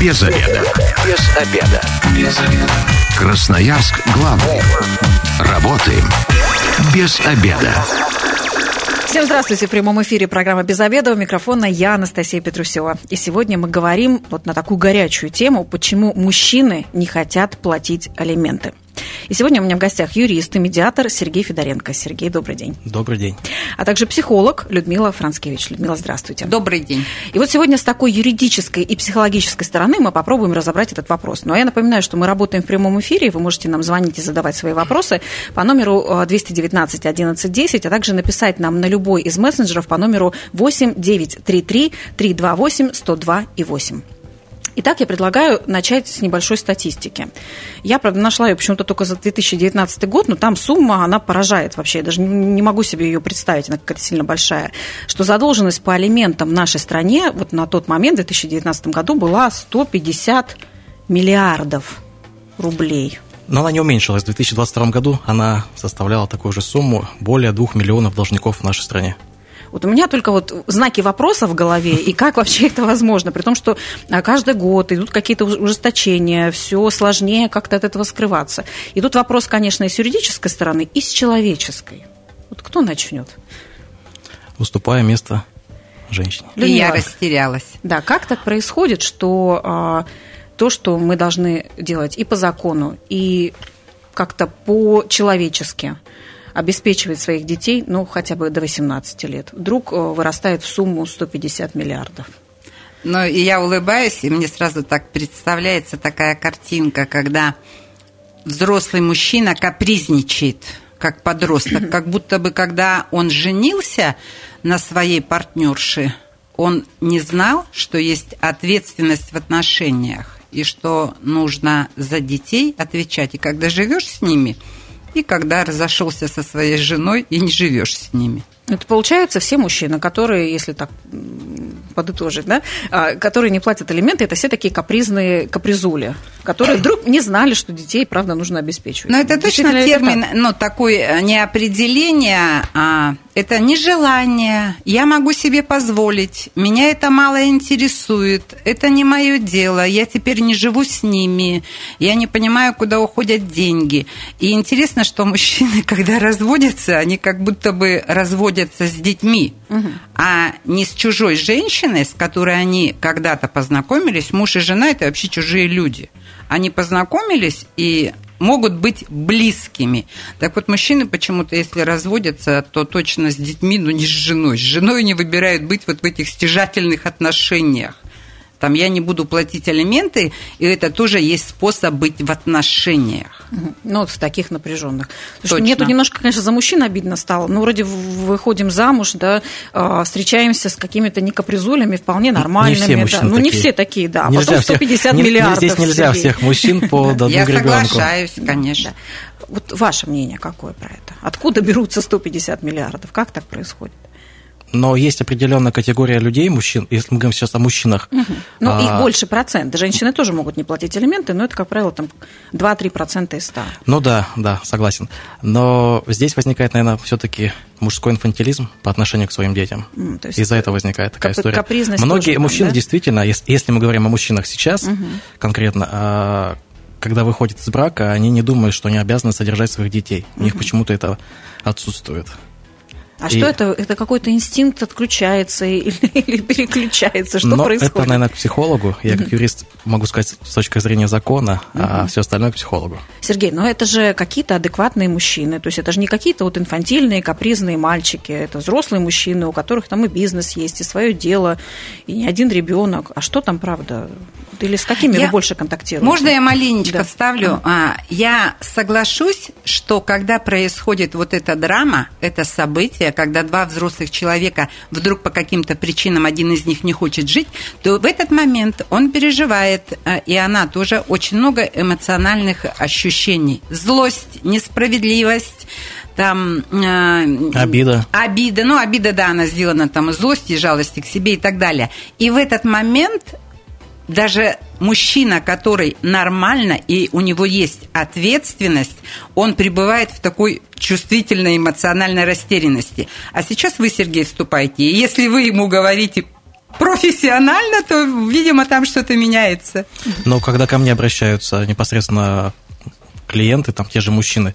Без обеда. Без обеда. Без обеда. Красноярск главный. Работаем без обеда. Всем здравствуйте. В прямом эфире программа «Без обеда». У микрофона я, Анастасия Петрусева. И сегодня мы говорим вот на такую горячую тему, почему мужчины не хотят платить алименты. И сегодня у меня в гостях юрист и медиатор Сергей Федоренко. Сергей, добрый день. Добрый день. А также психолог Людмила Францкевич. Людмила, здравствуйте. Добрый день. И вот сегодня с такой юридической и психологической стороны мы попробуем разобрать этот вопрос. Но я напоминаю, что мы работаем в прямом эфире, вы можете нам звонить и задавать свои вопросы по номеру 219 11 10, а также написать нам на любой из мессенджеров по номеру 8 933 328 102 и 8. Итак, я предлагаю начать с небольшой статистики. Я, правда, нашла ее почему-то только за 2019 год, но там сумма, она поражает вообще. Я даже не могу себе ее представить, она какая-то сильно большая. Что задолженность по алиментам в нашей стране вот на тот момент, в 2019 году, была 150 миллиардов рублей. Но она не уменьшилась. В 2022 году она составляла такую же сумму, более 2 миллионов должников в нашей стране. Вот у меня только вот знаки вопроса в голове, и как вообще это возможно, при том, что а, каждый год идут какие-то ужесточения, все сложнее как-то от этого скрываться. И тут вопрос, конечно, и с юридической стороны, и с человеческой. Вот кто начнет? Уступая место женщине. И я растерялась. Да, как так происходит, что а, то, что мы должны делать и по закону, и как-то по-человечески – обеспечивать своих детей, ну, хотя бы до 18 лет, вдруг э, вырастает в сумму 150 миллиардов. Ну, и я улыбаюсь, и мне сразу так представляется такая картинка, когда взрослый мужчина капризничает, как подросток, как будто бы, когда он женился на своей партнерше, он не знал, что есть ответственность в отношениях и что нужно за детей отвечать. И когда живешь с ними – и когда разошелся со своей женой и не живешь с ними. Это получается все мужчины, которые, если так подытожить, да, а, которые не платят алименты, это все такие капризные капризули, которые вдруг не знали, что детей, правда, нужно обеспечивать. Но это точно термин, это ну, такой э, не определение, а это нежелание, я могу себе позволить, меня это мало интересует, это не мое дело, я теперь не живу с ними, я не понимаю, куда уходят деньги. И интересно, что мужчины, когда разводятся, они как будто бы разводятся с детьми, угу. а не с чужой женщиной, с которой они когда-то познакомились. Муж и жена – это вообще чужие люди. Они познакомились, и могут быть близкими. Так вот, мужчины почему-то, если разводятся, то точно с детьми, но не с женой. С женой не выбирают быть вот в этих стяжательных отношениях там я не буду платить алименты, и это тоже есть способ быть в отношениях. Ну, вот в таких напряженных. Точно. Мне тут немножко, конечно, за мужчин обидно стало. Ну, вроде выходим замуж, да, а, встречаемся с какими-то некапризулями вполне нормальными. Не все мужчины да. Ну, такие. не все такие, да. Нельзя Потом 150 всех, миллиардов. Здесь нельзя всех мужчин по одному Я соглашаюсь, конечно. Вот ваше мнение какое про это? Откуда берутся 150 миллиардов? Как так происходит? Но есть определенная категория людей, мужчин, если мы говорим сейчас о мужчинах. Угу. Ну, а... их больше процент. Женщины тоже могут не платить алименты, но это, как правило, там 2-3% из 100. Ну да, да, согласен. Но здесь возникает, наверное, все-таки мужской инфантилизм по отношению к своим детям. Mm, Из-за этого возникает такая история. Многие тоже, мужчины да? действительно, если, если мы говорим о мужчинах сейчас угу. конкретно, а, когда выходят из брака, они не думают, что они обязаны содержать своих детей. У угу. них почему-то это отсутствует. А и... что это? Это какой-то инстинкт отключается или, или переключается? Что Но происходит? это, наверное, к психологу. Я как юрист могу сказать с точки зрения закона, а все остальное к психологу. Сергей, но это же какие-то адекватные мужчины. То есть это же не какие-то вот инфантильные, капризные мальчики. Это взрослые мужчины, у которых там и бизнес есть, и свое дело, и не один ребенок. А что там, правда? Или с какими я... вы больше контактируете? Можно я маленечко да. вставлю? А, я соглашусь, что когда происходит вот эта драма, это событие, когда два взрослых человека вдруг по каким-то причинам один из них не хочет жить, то в этот момент он переживает, а, и она тоже очень много эмоциональных ощущений. Злость, несправедливость, там... Э, обида. Обида. Ну, обида, да, она сделана там из злости, жалости к себе и так далее. И в этот момент даже мужчина, который нормально и у него есть ответственность, он пребывает в такой чувствительной эмоциональной растерянности. А сейчас вы, Сергей, вступаете. И если вы ему говорите профессионально, то, видимо, там что-то меняется. Но когда ко мне обращаются непосредственно клиенты, там те же мужчины,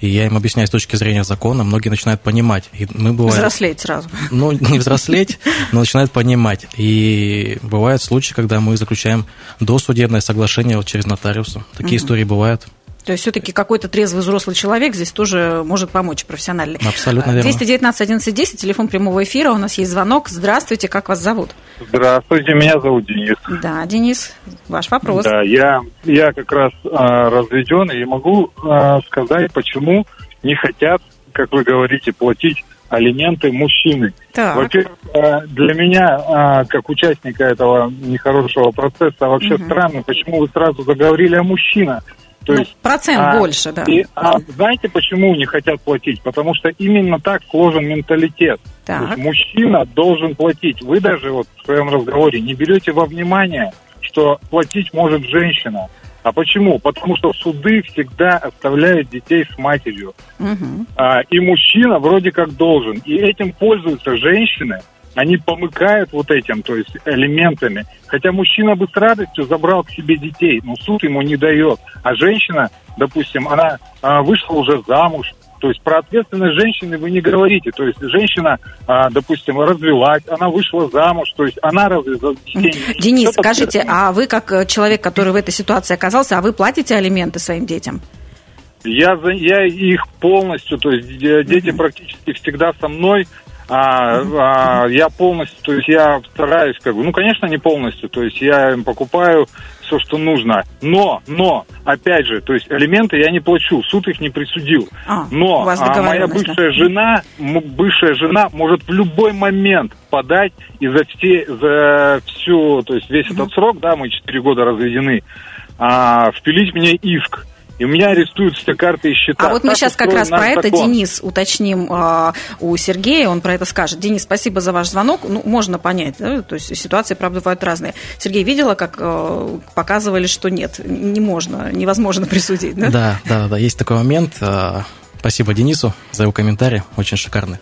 и я им объясняю с точки зрения закона, многие начинают понимать. И мы бываем, взрослеть сразу. Ну, не взрослеть, но начинают понимать. И бывают случаи, когда мы заключаем досудебное соглашение вот через нотариуса. Такие истории бывают. То есть все-таки какой-то трезвый взрослый человек здесь тоже может помочь профессионально. Абсолютно верно. 219 11 10, телефон прямого эфира, у нас есть звонок. Здравствуйте, как вас зовут? Здравствуйте, меня зовут Денис. Да, Денис, ваш вопрос. Да, я, я как раз а, разведен и могу а, сказать, почему не хотят, как вы говорите, платить алименты мужчины. Так. Во-первых, а, для меня, а, как участника этого нехорошего процесса, вообще Мгм. странно, почему вы сразу заговорили о мужчинах. То Ну, есть, процент а, больше, да. и, а знаете, почему не хотят платить? Потому что именно так сложен менталитет. То Так. есть мужчина должен платить. Вы даже вот в своем разговоре не берете во внимание, что платить может женщина. А почему? Потому что суды всегда оставляют детей с матерью. Мгм. А, и мужчина вроде как должен. И этим пользуются женщины. Они помыкают вот этим, то есть элементами. Хотя мужчина бы с радостью забрал к себе детей, но суд ему не дает. А женщина, допустим, она а, вышла уже замуж. То есть про ответственность женщины вы не говорите. То есть женщина, а, допустим, развелась, она вышла замуж, то есть она разве за детей Денис, несет скажите, а вы как э, человек, который в этой ситуации оказался, а вы платите алименты своим детям? Я, за, я их полностью, то есть де- дети практически всегда со мной. А, а, я полностью, то есть я стараюсь, как бы, ну, конечно, не полностью, то есть я им покупаю все, что нужно. Но, но, опять же, то есть элементы я не плачу, суд их не присудил. А, Но а, моя договоренность, да? бывшая жена, бывшая жена может в любой момент подать и за все, за всю, то есть весь этот срок, да, мы 4 года разведены, а, впилить мне иск. И у меня арестуют все карты и счета. А вот мы Так сейчас как раз про это, закон. Денис, уточним а, у Сергея, он про это скажет. Денис, спасибо за ваш звонок. Ну, можно понять, да? то есть ситуации, правда, бывают разные. Сергей, видела, как э, показывали, что нет, не можно, невозможно присудить, да? Да, да, да, есть такой момент. а, Спасибо Денису за его комментарий, очень шикарный.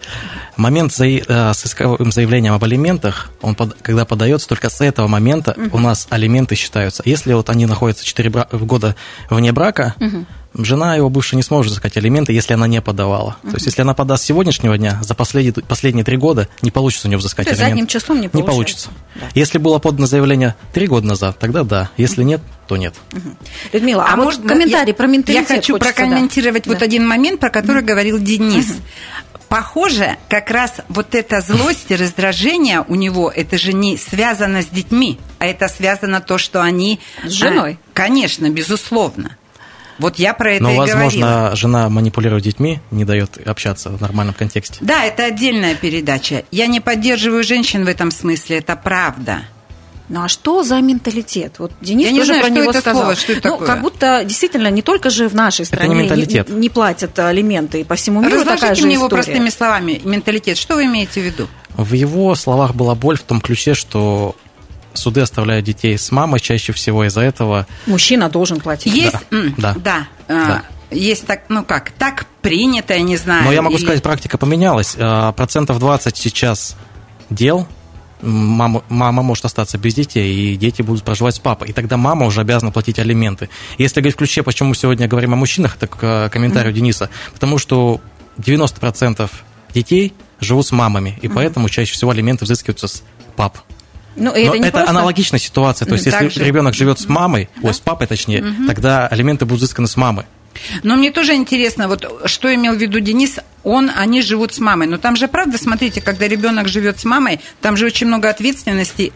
Момент за, э, с исковым заявлением об алиментах, он под- когда подается, только с этого момента у нас алименты считаются. Если вот они находятся 4 года вне брака, жена его бывшая не сможет взыскать алименты, если она не подавала. То есть, если она подаст с сегодняшнего дня, за последние, последние три года не получится у нее взыскать алименты. задним числом не Не получается. получится. Да. Если было подано заявление три года назад, тогда да. Если нет, то нет. Людмила, а, вот можно комментарий я- про менталитет Я хочу хочется, да. прокомментировать вот Да. один момент, про который говорил Денис. Похоже, как раз вот эта злость и раздражение у него, это же не связано с детьми, а это связано то, что они... С женой? А, конечно, безусловно. Вот я про это Но, и возможно, говорила. жена манипулирует детьми, не дает общаться в нормальном контексте. Да, это отдельная передача. Я не поддерживаю женщин в этом смысле, это правда. Ну а что за менталитет? Вот Денис Я не тоже знаю, про что него это сказал. слово, что это ну, такое? как будто действительно не только же в нашей не стране менталитет. не, не платят алименты, и по всему миру Разложите такая же мне его история. простыми словами. Менталитет. Что вы имеете в виду? В его словах была боль в том ключе, что суды оставляют детей с мамой чаще всего из-за этого. Мужчина должен платить. Есть, Да, м, да. да, э, Да. есть так, ну как, так принято, я не знаю. Но я могу или- сказать, практика поменялась. А, Процентов 20 сейчас дел мама, мама может остаться без детей, и дети будут проживать с папой. И тогда мама уже обязана платить алименты. Если говорить в ключе, почему мы сегодня говорим о мужчинах, это к э, комментарию Дениса, потому что 90% детей живут с мамами, и поэтому чаще всего алименты взыскиваются с пап. Ну, и Но это не это просто... аналогичная ситуация. То есть, Так если же. ребенок живет с мамой, ой, с папой точнее, тогда алименты будут взысканы с мамы. Но мне тоже интересно, вот что имел в виду Денис, он, они живут с мамой. Но там же, правда, смотрите, когда ребенок живет с мамой, там же очень много ответственности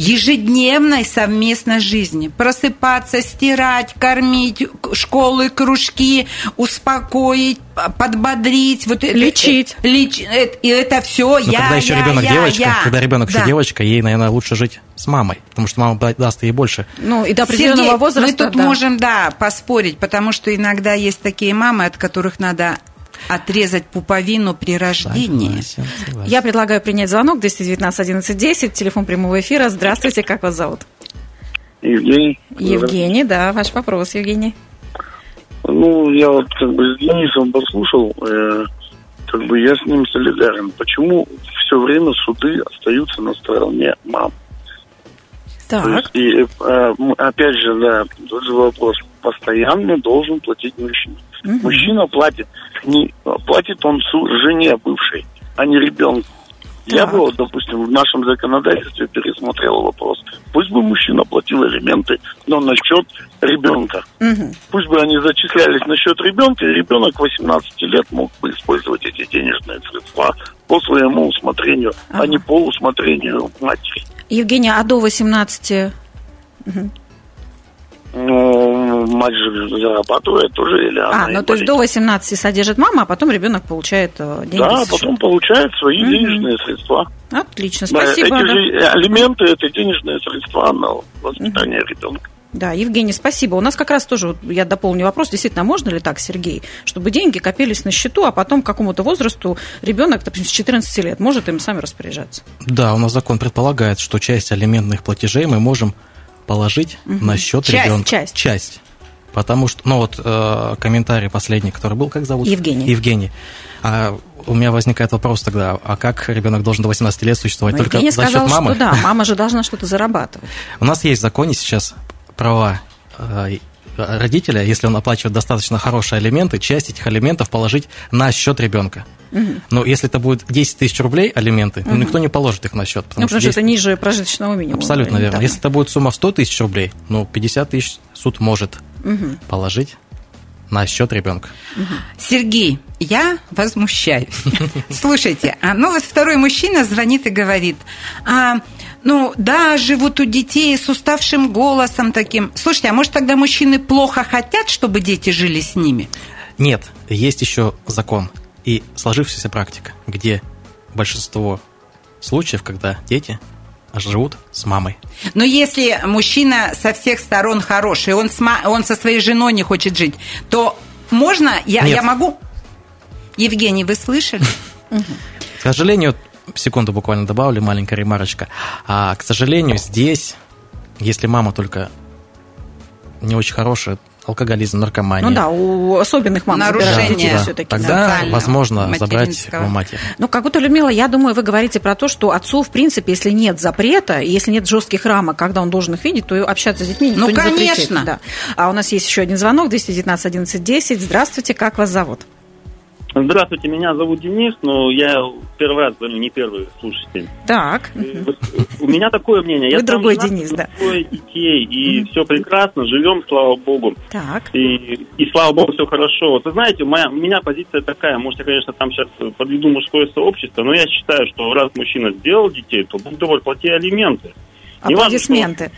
ежедневной совместной жизни. Просыпаться, стирать, кормить, школы, кружки, успокоить, п- подбодрить, вот Лечить. э, леч- и это все Но я, когда еще я, ребенок я, девочка, я. когда ребенок Да. еще девочка, ей, наверное, лучше жить с мамой, потому что мама да- даст ей больше. Ну, и до определенного Сергей, возраста... мы тут да. можем, да, поспорить, потому что иногда есть такие мамы, от которых надо отрезать пуповину при рождении. Согласен, согласен. Я предлагаю принять звонок 219 11 10, телефон прямого эфира. Здравствуйте, как вас зовут? Евгений. Евгений, да, ваш вопрос, Евгений. Ну, я вот как бы с Денисом послушал. э, как бы я с ним солидарен. Почему все время суды остаются на стороне мам? Так. То есть, и, э, опять же, да, тот же вопрос. Постоянно должен платить мужчина. Мгм. Мужчина платит, не, платит он жене бывшей, а не ребенку. Я Так. бы, вот, допустим, в нашем законодательстве пересмотрел вопрос. Пусть бы мужчина платил элементы, но на счет ребенка. Мгм. Пусть бы они зачислялись на счет ребенка, и ребенок 18 лет мог бы использовать эти денежные средства по своему усмотрению, Ага. а не по усмотрению матери. Евгения, а до 18 Ну, мать же зарабатывает тоже, или она А, ну то есть до 18 содержит мама, а потом ребенок получает э, деньги. Да, потом получает свои Мгм. денежные средства. Отлично, спасибо. эти да. же алименты, это денежные средства на воспитание ребенка. Да, Евгений, спасибо. У нас как раз тоже, я дополню вопрос, действительно, можно ли так, Сергей, чтобы деньги копились на счету, а потом к какому-то возрасту ребенок, допустим, с 14 лет, может им сами распоряжаться? Да, у нас закон предполагает, что часть алиментных платежей мы можем положить на счет Часть, ребенка. часть. Часть. Потому что, ну вот э, комментарий последний, который был, как зовут? Евгений. Евгений. А у меня возникает вопрос тогда, а как ребенок должен до 18 лет существовать? Но Только Евгений за счет сказал, мамы? что да, мама же должна что-то зарабатывать. У нас есть в законе сейчас права э, родителя, если он оплачивает достаточно хорошие алименты, часть этих алиментов положить на счет ребенка. Но если это будет 10 тысяч рублей алименты, ну, никто не положит их на счет. Ну, потому что 10 это ниже прожиточного минимума. Абсолютно верно. элементарно. Если это будет сумма в 100 тысяч рублей, ну, 50 тысяч суд может Мгм. положить на счет ребенка. Сергей, я возмущаюсь. Слушайте, а, ну вот второй мужчина звонит и говорит, а, ну да, живут у детей с уставшим голосом таким. Слушайте, а может тогда мужчины плохо хотят, чтобы дети жили с ними? Нет, есть еще закон и сложившаяся практика, где большинство случаев, когда дети живут с мамой. Но если мужчина со всех сторон хороший, он, с ма- он со своей женой не хочет жить, то можно, я, Нет. я могу? Евгений, вы слышали? К сожалению, секунду буквально добавлю, маленькая ремарочка. А, к сожалению, здесь, если мама только не очень хорошая, алкоголизм, наркомания. Ну да, у особенных мам детей да, все-таки. тогда возможно забрать у матери. Ну, как будто, Людмила, я думаю, вы говорите про то, что отцу, в принципе, если нет запрета, если нет жестких рамок, когда он должен их видеть, то и общаться с детьми никто Ну, не запретит. конечно. Да. А у нас есть еще один звонок, 219 11 10. Здравствуйте, как вас зовут? Здравствуйте, меня зовут Денис, но я первый раз не первый слушатель. Так. И вот У меня такое мнение. Вы я сам другой женат, Денис, да. Двое детей, и все прекрасно, живем, слава богу. Так. И, и слава богу, все хорошо. Вот вы знаете, моя, у меня позиция такая, может, я, конечно, там сейчас подведу мужское сообщество, но я считаю, что раз мужчина сделал детей, то будь добр, плати алименты. Аплодисменты.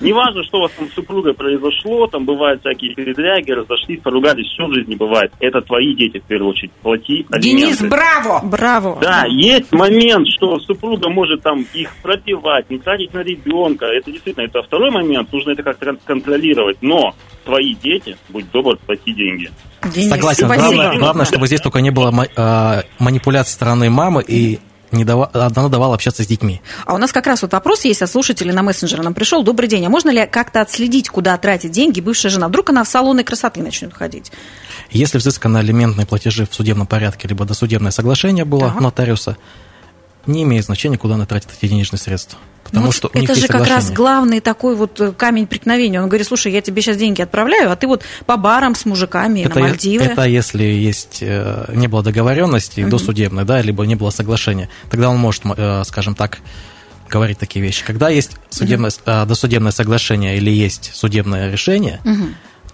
Не важно, что у вас там с супругой произошло, там бывают всякие передряги, разошлись, поругались, все в жизни бывает. Это твои дети, в первую очередь, плати Денис, алименты. браво! Браво. Да, есть момент, что супруга может там их пропивать, не тратить на ребенка. Это действительно, это второй момент, нужно это как-то кон- контролировать. Но твои дети, будь добр, плати деньги. Денис, Согласен. спасибо. Главное, главное, чтобы здесь только не было ма- а, манипуляций стороны мамы и не дава- она давала общаться с детьми. А у нас как раз вот вопрос есть от слушателей на мессенджер нам пришел. Добрый день. А можно ли как-то отследить, куда тратит деньги бывшая жена? Вдруг она в салоны красоты начнет ходить? Если взысканы алиментные платежи в судебном порядке, либо досудебное соглашение было у нотариуса, не имеет значения, куда она тратит эти денежные средства. Потому Ну, что это же как раз главный такой вот э, камень преткновения. Он говорит, слушай, я тебе сейчас деньги отправляю, а ты вот по барам с мужиками Это, на Мальдивы. это если есть э, не было договоренности досудебной, да, либо не было соглашения, тогда он может, э, скажем так, говорить такие вещи. Когда есть судебное, э, досудебное соглашение или есть судебное решение,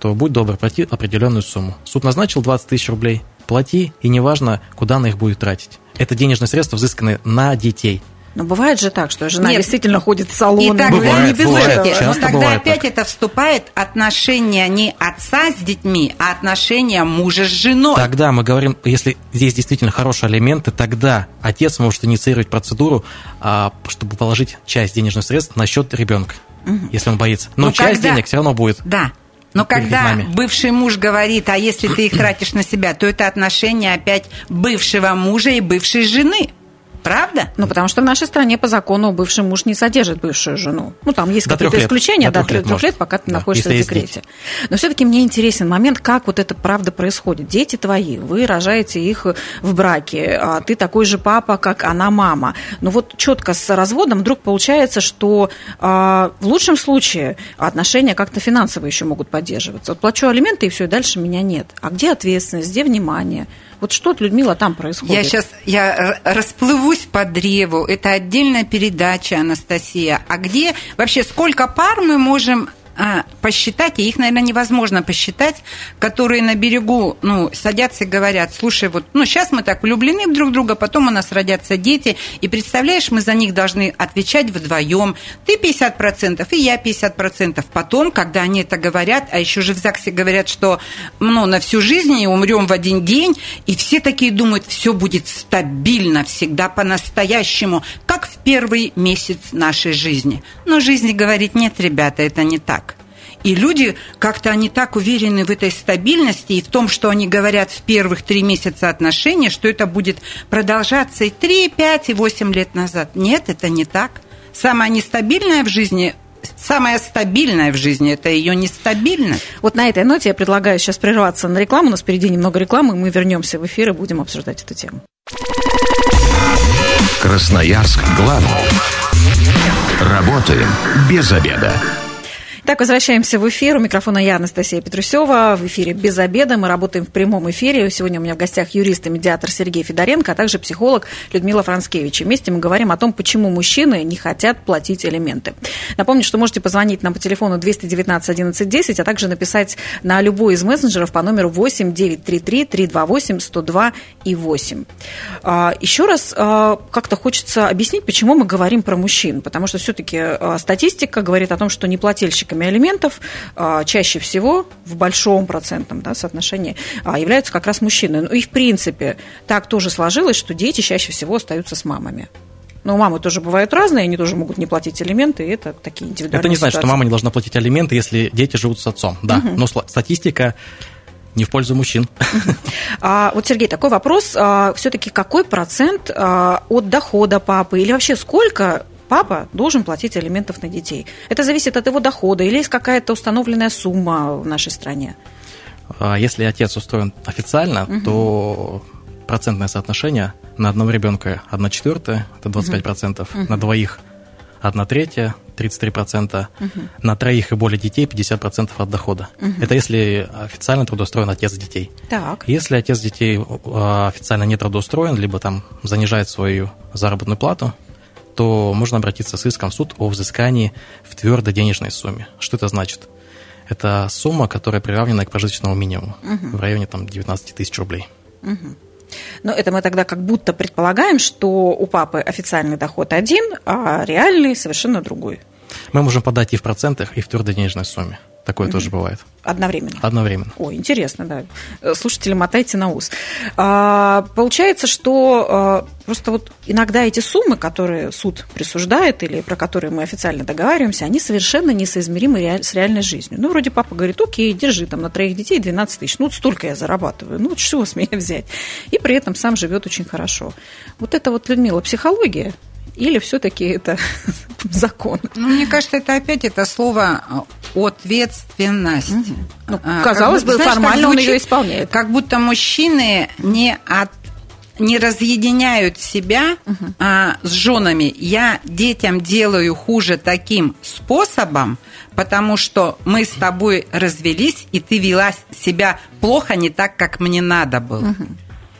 то будь добр, плати определенную сумму. Суд назначил 20 тысяч рублей, плати, и неважно, куда она их будет тратить. Это денежные средства взысканы на детей. Но бывает же так, что жена Нет. действительно ходит в салоны. И тогда, Бывает, не без бывает. этого. Часто но тогда опять так. это вступает отношения не отца с детьми, а отношения мужа с женой. Тогда мы говорим, если здесь действительно хорошие алименты, тогда отец может инициировать процедуру, а, чтобы положить часть денежных средств на счет ребенка, если он боится. Но Но часть когда- денег все равно будет. Да. Но когда бывший муж говорит, а если ты их тратишь на себя, то это отношения опять бывшего мужа и бывшей жены. Правда? Ну, потому что в нашей стране по закону бывший муж не содержит бывшую жену. Ну, там есть какие-то исключения, до, трех, трех лет, пока ты да, находишься в декрете. Но все-таки мне интересен момент, как вот это правда происходит. Дети твои, вы рожаете их в браке, а ты такой же папа, как она мама. Но вот четко с разводом вдруг получается, что а, в лучшем случае отношения как-то финансово еще могут поддерживаться. Вот плачу алименты, и все, и дальше меня нет. А где ответственность, где внимание? Вот что, Людмила, там происходит? Я сейчас я расплывусь по древу. Это отдельная передача, Анастасия. А где вообще сколько пар мы можем посчитать, и их, наверное, невозможно посчитать, которые на берегу, ну, садятся и говорят, слушай, вот, ну, сейчас мы так влюблены в друг друга, потом у нас родятся дети, и представляешь, мы за них должны отвечать вдвоем. Ты 50%, и я 50%. Потом, когда они это говорят, а еще же в ЗАГСе говорят, что, ну, на всю жизнь и умрем в один день, и все такие думают, все будет стабильно, всегда по-настоящему, как в первый месяц нашей жизни. Но жизнь говорит, нет, ребята, это не так. И люди как-то они так уверены в этой стабильности и в том, что они говорят в первых три месяца отношений, что это будет продолжаться и 3, 5, и 8 лет назад. Нет, это не так. Самое нестабильное в жизни самое стабильное в жизни, это ее нестабильность. Вот на этой ноте я предлагаю сейчас прерваться на рекламу. У нас впереди немного рекламы, мы вернемся в эфир и будем обсуждать эту тему. Красноярск главный. Работаем без обеда. Так, возвращаемся в эфир. У микрофона я, Анастасия Петрусева. В эфире «Без обеда». Мы работаем в прямом эфире. Сегодня у меня в гостях юрист и медиатор Сергей Федоренко, а также психолог Людмила Францкевич. И вместе мы говорим о том, почему мужчины не хотят платить элементы. Напомню, что можете позвонить нам по телефону 219 11 10, а также написать на любой из мессенджеров по номеру 8 933 328 102 и 8. А, еще раз а, как-то хочется объяснить, почему мы говорим про мужчин. Потому что все-таки а, статистика говорит о том, что неплательщик поставщиками алиментов а, чаще всего в большом процентном да, соотношении а, являются как раз мужчины. Ну и в принципе так тоже сложилось, что дети чаще всего остаются с мамами. Но мамы тоже бывают разные, они тоже могут не платить алименты, и это такие индивидуальные Это не значит, ситуации. что мама не должна платить алименты, если дети живут с отцом, да. Угу. Но статистика не в пользу мужчин. А, вот, Сергей, такой вопрос. А, все-таки какой процент а, от дохода папы или вообще сколько папа должен платить алиментов на детей. Это зависит от его дохода или есть какая-то установленная сумма в нашей стране? А если отец устроен официально, угу. то процентное соотношение на одного ребенка 1 четвертая, это 25%, угу. на двоих 1 третья, 33%, угу. на троих и более детей 50% от дохода. Угу. Это если официально трудоустроен отец детей. Так. Если отец детей а, официально не трудоустроен, либо там занижает свою заработную плату, то можно обратиться с иском в суд о взыскании в твердой денежной сумме. Что это значит? Это сумма, которая приравнена к прожиточному минимуму угу. в районе там, 19 тысяч рублей. Угу. Но это мы тогда как будто предполагаем, что у папы официальный доход один, а реальный совершенно другой. Мы можем подать и в процентах, и в твердой денежной сумме. Такое mm тоже бывает. Одновременно? Одновременно. Ой, интересно, да. Слушатели, мотайте на ус. А, получается, что а, просто вот иногда эти суммы, которые суд присуждает или про которые мы официально договариваемся, они совершенно несоизмеримы реаль, с реальной жизнью. Ну, вроде папа говорит, окей, держи там на троих детей 12 тысяч, ну, вот столько я зарабатываю, ну, вот что с меня взять? И при этом сам живет очень хорошо. Вот это вот, Людмила, психология или все-таки это закон? Ну, мне кажется, это опять это слово ответственность. Угу. Ну, а, казалось бы, знаешь, формально звучит, он ее исполняет. Как будто мужчины не от не разъединяют себя угу. а, с женами. Я детям делаю хуже таким способом, потому что мы с тобой развелись, и ты вела себя плохо, не так, как мне надо было. Угу.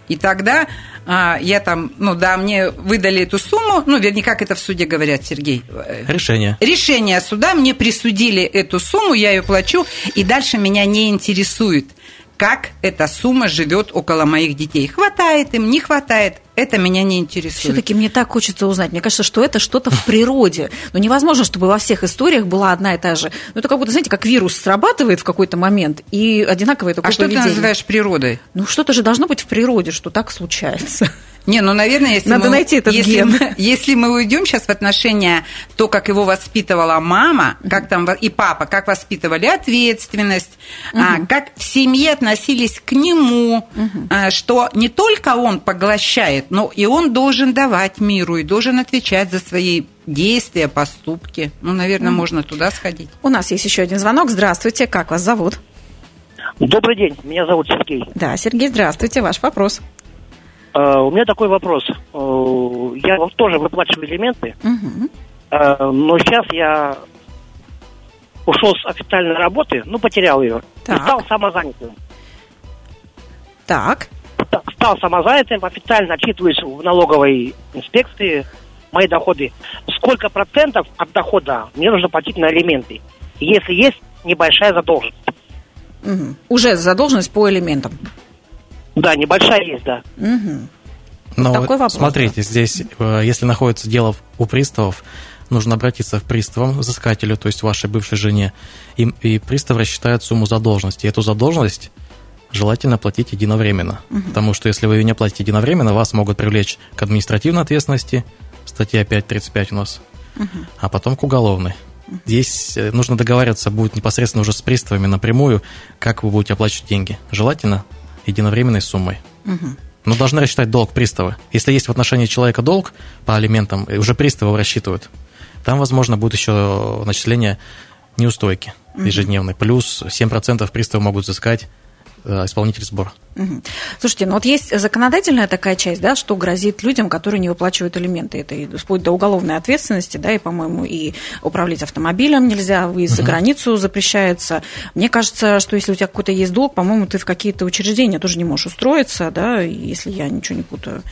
И тогда а, я там, ну да, мне выдали эту сумму, ну, вернее, как это в суде говорят, Сергей? Решение. Решение суда, мне присудили эту сумму, я ее плачу, и дальше меня не интересует – как эта сумма живет около моих детей. Хватает им, не хватает, это меня не интересует. Все-таки мне так хочется узнать. Мне кажется, что это что-то в природе. Но невозможно, чтобы во всех историях была одна и та же. Ну, это как будто, знаете, как вирус срабатывает в какой-то момент, и одинаковое такое А что поведение. ты называешь природой? Ну, что-то же должно быть в природе, что так случается. Не, ну, наверное, если Надо мы, найти этот если ген. Мы, если мы уйдем сейчас в отношения, то, как его воспитывала мама, как там и папа, как воспитывали ответственность, угу. а, как в семье относились к нему, угу. а, что не только он поглощает знает. Но и он должен давать миру и должен отвечать за свои действия, поступки. Ну, наверное, mm. можно туда сходить. У нас есть еще один звонок. Здравствуйте, как вас зовут? Добрый день, меня зовут Сергей. Да, Сергей, здравствуйте, ваш вопрос. Uh, у меня такой вопрос. Uh, я вот тоже выплачиваю элементы, uh-huh. uh, но сейчас я ушел с официальной работы, ну, потерял ее, так. и стал самозанятым. Так. Стал самозанятым, официально отчитываюсь в налоговой инспекции мои доходы. Сколько процентов от дохода мне нужно платить на элементы, если есть небольшая задолженность? Угу. Уже задолженность по элементам. Да, небольшая есть, да. Угу. Но такой вопрос. Смотрите, здесь, э, если находится дело у приставов, нужно обратиться к приставам, взыскателю, то есть вашей бывшей жене, и, и пристав рассчитает сумму задолженности. И эту задолженность желательно платить единовременно. Угу. Потому что если вы ее не платите единовременно, вас могут привлечь к административной ответственности, статья 5.35 у нас, угу. а потом к уголовной. Здесь э, нужно договариваться будет непосредственно уже с приставами напрямую, как вы будете оплачивать деньги. Желательно единовременной суммой. Угу. Но должны рассчитать долг приставы. Если есть в отношении человека долг по алиментам, уже приставы рассчитывают. Там, возможно, будет еще начисление неустойки ежедневной. Плюс 7% приставы могут взыскать исполнитель сбора. Угу. Слушайте, ну вот есть законодательная такая часть, да, что грозит людям, которые не выплачивают элементы. Это и вплоть до уголовной ответственности, да, и, по-моему, и управлять автомобилем нельзя, выезд угу. за границу запрещается. Мне кажется, что если у тебя какой-то есть долг, по-моему, ты в какие-то учреждения тоже не можешь устроиться, да, если я ничего не путаю.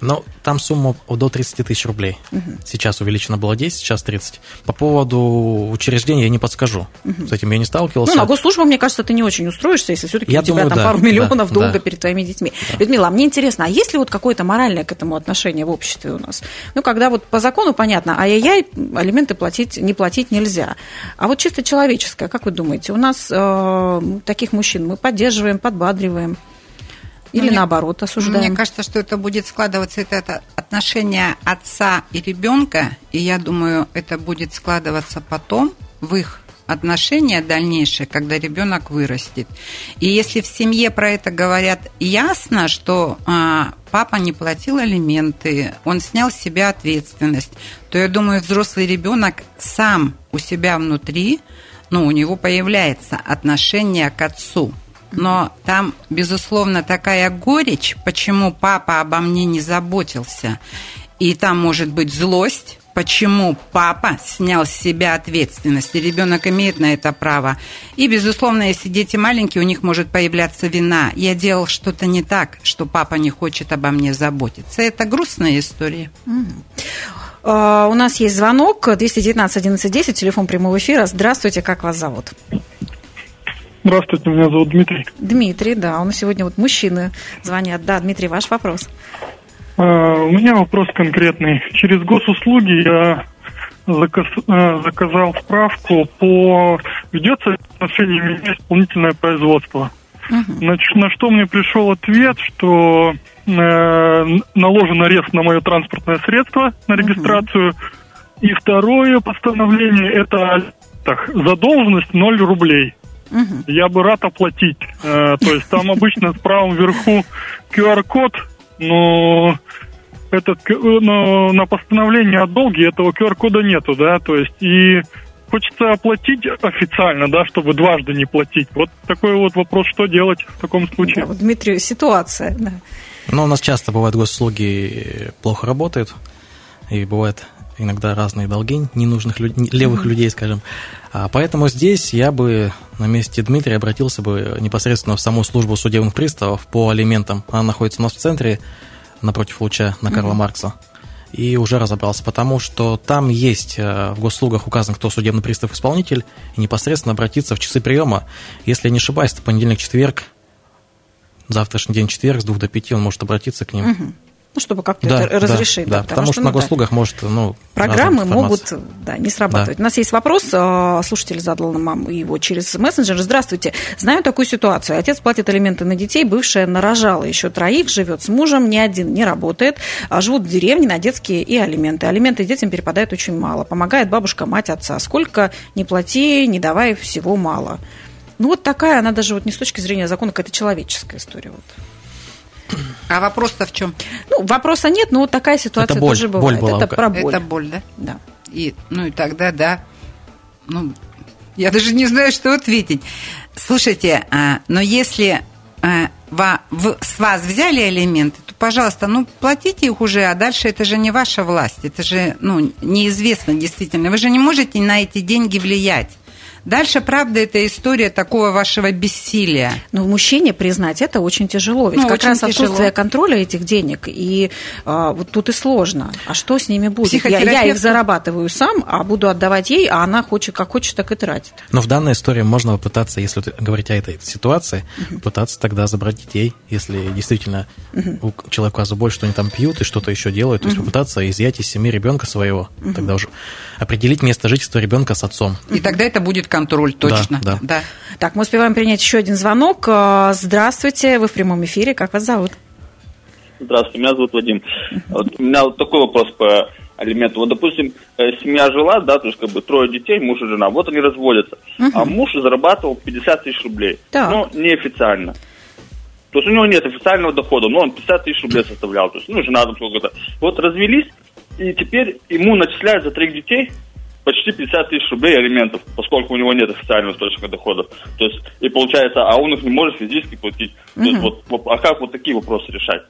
Но там сумма до 30 тысяч рублей. Угу. Сейчас увеличено было 10, сейчас 30. По поводу учреждения я не подскажу. Угу. С этим я не сталкивался. Ну, на госслужбу, мне кажется, ты не очень устроишься, если все-таки у тебя думаю, там да, пару миллионов да, долга да. перед твоими детьми. Да. Людмила, а мне интересно, а есть ли вот какое-то моральное к этому отношение в обществе у нас? Ну, когда вот по закону понятно, ай-яй-яй, алименты платить, не платить нельзя. А вот чисто человеческое, как вы думаете, у нас э, таких мужчин мы поддерживаем, подбадриваем? Или мне, наоборот осуждаем? Мне кажется, что это будет складываться это, это отношение отца и ребенка, и я думаю, это будет складываться потом в их отношения дальнейшие, когда ребенок вырастет. И если в семье про это говорят ясно, что а, папа не платил алименты, он снял с себя ответственность, то я думаю, взрослый ребенок сам у себя внутри, ну, у него появляется отношение к отцу но там, безусловно, такая горечь, почему папа обо мне не заботился. И там может быть злость, почему папа снял с себя ответственность, и ребенок имеет на это право. И, безусловно, если дети маленькие, у них может появляться вина. Я делал что-то не так, что папа не хочет обо мне заботиться. Это грустная история. Uh, у нас есть звонок 219 11 10, телефон прямого эфира. Здравствуйте, как вас зовут? Здравствуйте, меня зовут Дмитрий. Дмитрий, да, у нас сегодня вот мужчины звонят. Да, Дмитрий, ваш вопрос. А, у меня вопрос конкретный. Через госуслуги я заказ, а, заказал справку по... Ведется в отношении меня исполнительное производство. Угу. Значит, на что мне пришел ответ, что э, наложен арест на мое транспортное средство, на регистрацию. Угу. И второе постановление – это так, задолженность 0 рублей. Угу. Я бы рад оплатить. Э, то есть там обычно в правом верху QR-код, но этот, но на постановление о долге этого QR-кода нету, да, то есть и хочется оплатить официально, да, чтобы дважды не платить. Вот такой вот вопрос, что делать в таком случае? Да, вот, Дмитрий, ситуация, да. Ну, у нас часто бывает госуслуги плохо работают, и бывает иногда разные долги ненужных люд... левых людей, скажем. А поэтому здесь я бы на месте Дмитрия обратился бы непосредственно в саму службу судебных приставов по алиментам. Она находится у нас в центре, напротив Луча, на Карла mm-hmm. Маркса. И уже разобрался, потому что там есть э, в госслугах указан, кто судебный пристав-исполнитель, и непосредственно обратиться в часы приема. Если я не ошибаюсь, это понедельник-четверг, завтрашний день четверг с двух до пяти он может обратиться к ним. Угу ну, чтобы как-то да, это разрешить. Да, да, потому, потому что, что на ну, госуслугах да, может, ну, программы могут да, не срабатывать. Да. У нас есть вопрос, а, слушатель задал нам его через мессенджер. Здравствуйте, знаю такую ситуацию. Отец платит алименты на детей, бывшая нарожала еще троих, живет с мужем, ни один не работает, а живут в деревне на детские и алименты. Алименты детям перепадают очень мало. Помогает бабушка, мать, отца. Сколько не плати, не давай, всего мало. Ну, вот такая, она даже вот не с точки зрения закона, какая-то человеческая история. Вот. А вопрос-то в чем? Ну, вопроса нет, но вот такая ситуация Это боль, тоже бывает. боль была это про боль. Это боль, да? Да. И, ну и тогда, да. Ну, я даже не знаю, что ответить. Слушайте, а, но если а, ва- в- с вас взяли элементы, то, пожалуйста, ну, платите их уже, а дальше это же не ваша власть. Это же, ну, неизвестно действительно. Вы же не можете на эти деньги влиять. Дальше, правда, это история такого вашего бессилия. Но мужчине признать это очень тяжело. Ведь Ну, как очень раз тяжело. отсутствие контроля этих денег, и а, вот тут и сложно. А что с ними будет? Я, я Психотерапевту- их зарабатываю сам, а буду отдавать ей, а она хочет, как хочет, так и тратит. Но в данной истории можно попытаться, если говорить о этой ситуации, пытаться тогда забрать детей, если действительно у человека оказывается боль, что они там пьют и что-то еще делают, то есть попытаться изъять из семьи ребенка своего, тогда уже определить место жительства ребенка с отцом. И тогда это будет контроль, точно. Да, да. Так, мы успеваем принять еще один звонок. А, Здравствуйте, вы в прямом эфире. Как вас зовут? Здравствуйте, меня зовут Вадим. Вот у меня вот такой вопрос по алименту. Вот, допустим, э, семья жила, да, то есть как бы трое детей, муж и жена. Вот они разводятся. А муж зарабатывал 50 тысяч рублей. Так. Ну, неофициально. То есть у него нет официального дохода, но он 50 тысяч рублей составлял. То есть, ну, жена там сколько-то. Вот развелись, и теперь ему начисляют за троих детей почти 50 тысяч рублей алиментов, поскольку у него нет официального источника доходов. То есть, и получается, а он их не может физически платить. То есть, вот, вот, а как вот такие вопросы решать?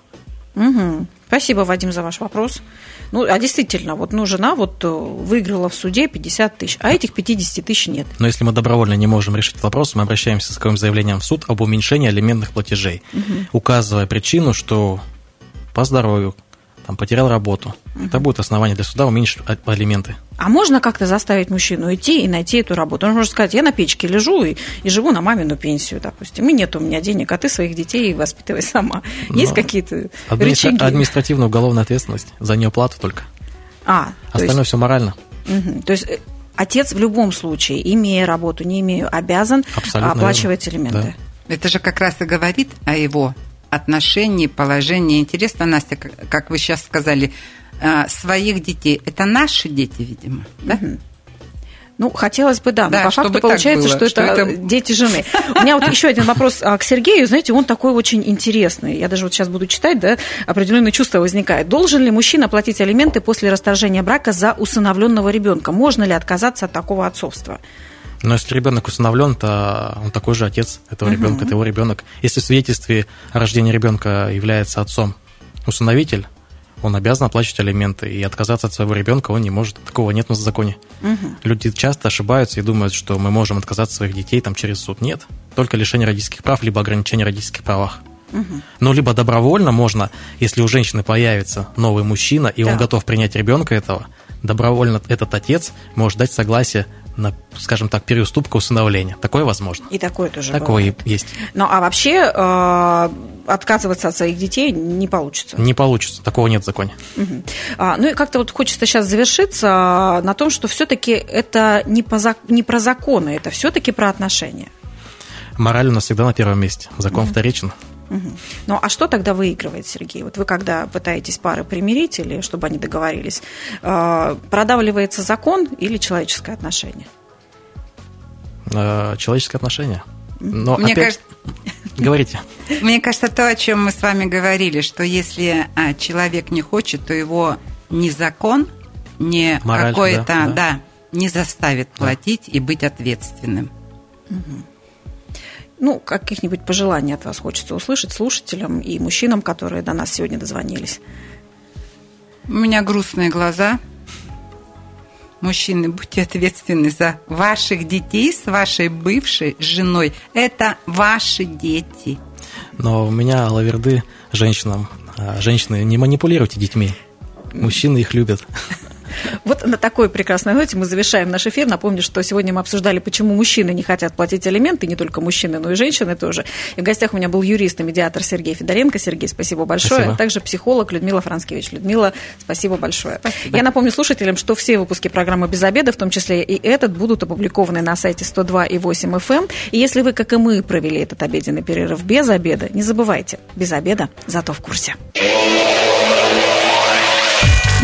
Мгм. Спасибо, Вадим, за ваш вопрос. Ну, а действительно, вот, ну, жена вот э, выиграла в суде 50 тысяч, а этих 50 тысяч нет. Но если мы добровольно не можем решить вопрос, мы обращаемся с таким заявлением в суд об уменьшении алиментных платежей, указывая причину, что по здоровью, там, потерял работу. Это будет основание для суда уменьшить а- алименты. А можно как-то заставить мужчину идти и найти эту работу? Он может сказать, я на печке лежу и, и живу на мамину пенсию, допустим, и нет у меня денег, а ты своих детей воспитывай сама. Есть Но какие-то Администра- рычаги? Административная уголовная ответственность за неуплату только. А, то Остальное есть, все морально. мгм. то есть э, отец в любом случае, имея работу, не имея, обязан Абсолютно оплачивать верно. элементы. Это же как раз и говорит о его отношении, положении. Интересно, Настя, как, вы сейчас сказали, а, своих детей. Это наши дети, видимо, да? Ну, хотелось бы, да. Да, но по чтобы факту получается, было, что, что это, это- дети жены. У меня вот еще один вопрос а, к Сергею. Знаете, он такой очень интересный. Я даже вот сейчас буду читать, да, определенное чувство возникает. Должен ли мужчина платить алименты после расторжения брака за усыновленного ребенка? Можно ли отказаться от такого отцовства? Но если ребенок усыновлен, то он такой же отец этого ребенка, это его ребенок. Если в свидетельстве о рождении ребенка является отцом усыновитель, он обязан оплачивать алименты, и отказаться от своего ребенка он не может. Такого нет в законе. Люди часто ошибаются и думают, что мы можем отказаться от своих детей там, через суд. Нет, только лишение родительских прав, либо ограничение родительских правах. Ну, либо добровольно можно, если у женщины появится новый мужчина, и он Так. готов принять ребенка этого, добровольно этот отец может дать согласие на, скажем так, переуступку усыновления. Такое возможно. И такое тоже Такое бывает. есть. Ну, а вообще э, отказываться от своих детей не получится. Не получится. Такого нет в законе. Мгм. А, ну и как-то вот хочется сейчас завершиться а, на том, что все-таки это не, по, не про законы, это все-таки про отношения. Мораль у нас всегда на первом месте. Закон вторичен. Мгм. Ну а что тогда выигрывает Сергей? Вот вы когда пытаетесь пары примирить или чтобы они договорились, э, продавливается закон или человеческое отношение? Э, Человеческое отношение. Но Мне опять... Говорите. Мне кажется, то, о чем мы с вами говорили, что если а, человек не хочет, то его ни закон, ни какое-то, да, да, да. не заставит платить и быть ответственным. Ну, каких-нибудь пожеланий от вас хочется услышать слушателям и мужчинам, которые до нас сегодня дозвонились. У меня грустные глаза. Мужчины, будьте ответственны за ваших детей с вашей бывшей женой. Это ваши дети. Но у меня лаверды женщинам. А, Женщины, не манипулируйте детьми. Мужчины их любят. Вот на такой прекрасной ноте мы завершаем наш эфир. Напомню, что сегодня мы обсуждали, почему мужчины не хотят платить алименты, не только мужчины, но и женщины тоже. И в гостях у меня был юрист и медиатор Сергей Федоренко. Сергей, спасибо большое. Спасибо. А также психолог Людмила Францкевич. Людмила, спасибо большое. Я напомню слушателям, что все выпуски программы «Без обеда», в том числе и этот, будут опубликованы на сайте 102 и 8 FM. Эм. И если вы, как и мы, провели этот обеденный перерыв без обеда, не забывайте, без обеда, зато в курсе.